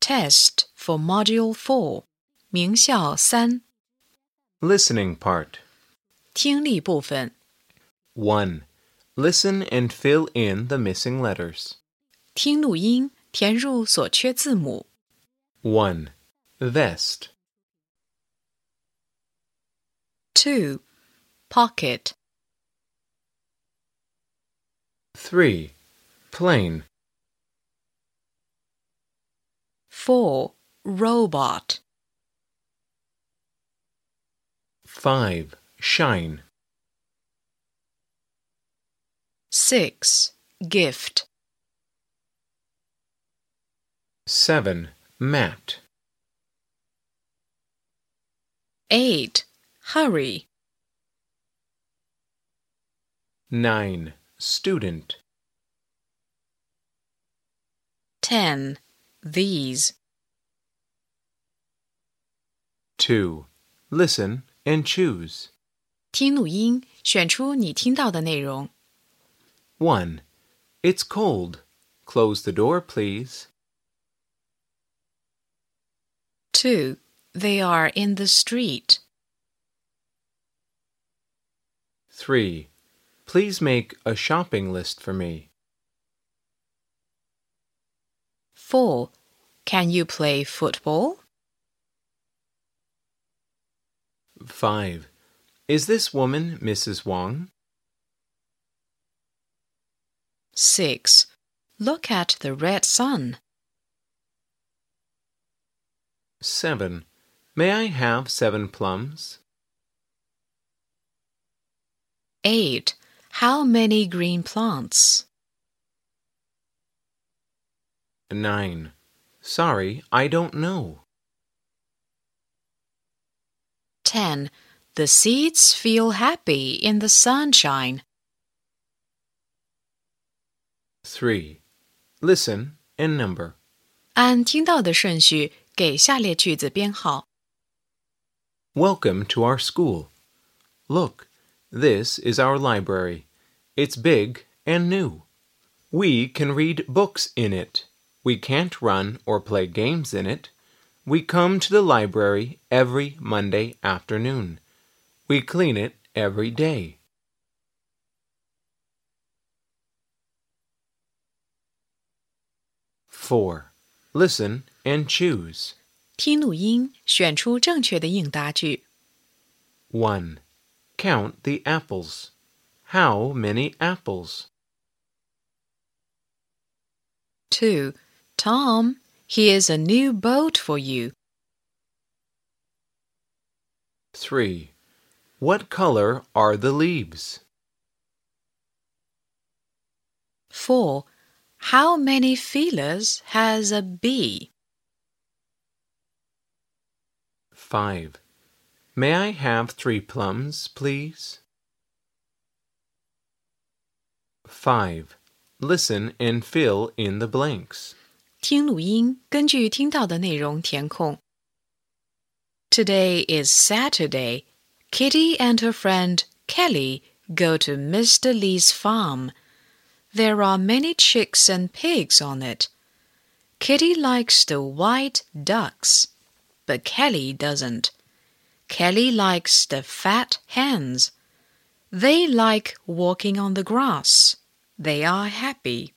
Test for Module 4, 名校三 Listening part. 听力部分， 1. Listen and fill in the missing letters. 听录音，填入所缺字母。 1. Vest. 2. Pocket. 3. Plane. 4. Robot. 5. Shine. 6. Gift. 7. Mat. 8. Hurry. 9. Student. 10. These. 2. Listen and choose. 听录音，选出你听到的内容。 1. It's cold. Close the door, please. 2. They are in the street. 3. Please make a shopping list for me. 4. Can you play football? 5. Is this woman Mrs. Wong? 6. Look at the red sun. 7. May I have seven plums? 8. How many green plants? 9. Sorry, I don't know. 10. The seeds feel happy in the sunshine. 3. Listen and number. 按听到的顺序给下列句子编号。 Welcome to our school. Look, this is our library. It's big and new. We can read books in it. We can't run or play games in it. We come to the library every Monday afternoon. We clean it every day. Four. Listen and choose. 听录音，选出正确的应答句。 1. Count the apples. How many apples? 2. Tom, here's a new boat for you. 3. What color are the leaves? 4. How many feelers has a bee? 5. May I have three plums, please? 5. Listen and fill in the blanks. 听录音，根据听到的内容填空。Today is Saturday. Kitty and her friend Kelly go to Mr. Lee's farm. There are many chicks and pigs on it. Kitty likes the white ducks, but Kelly doesn't. Kelly likes the fat hens. They like walking on the grass. They are happy.